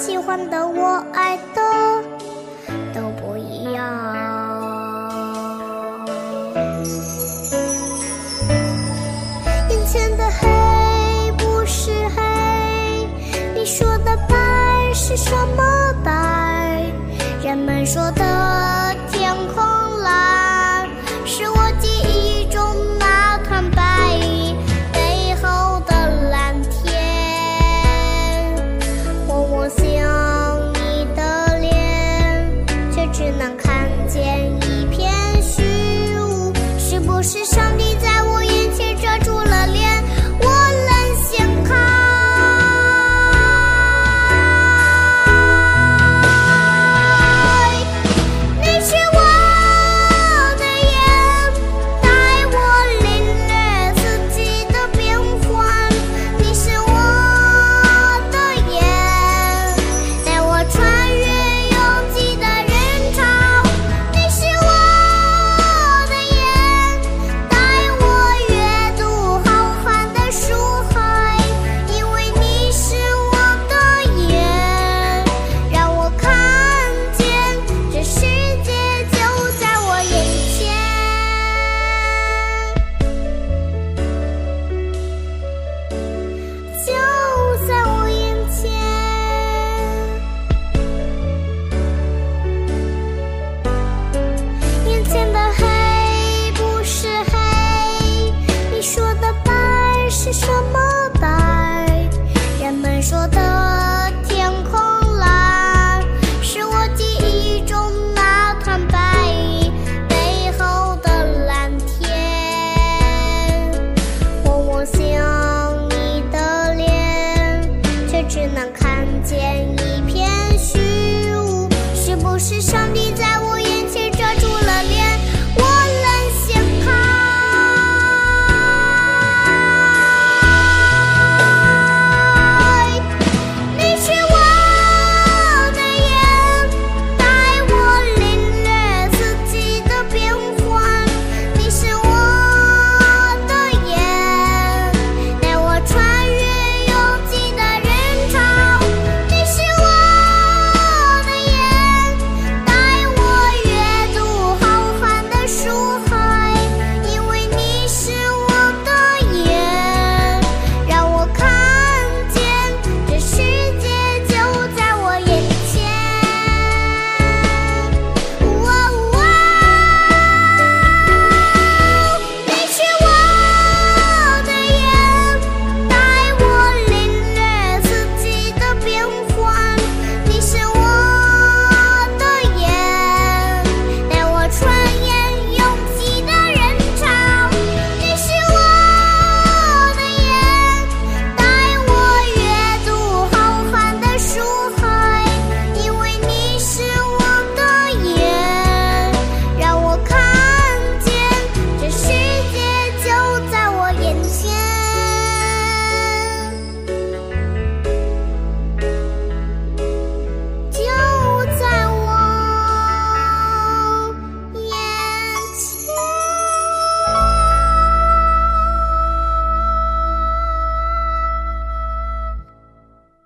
喜欢的我爱的都不一样。眼前的黑不是黑你说的白是什么白？人们说的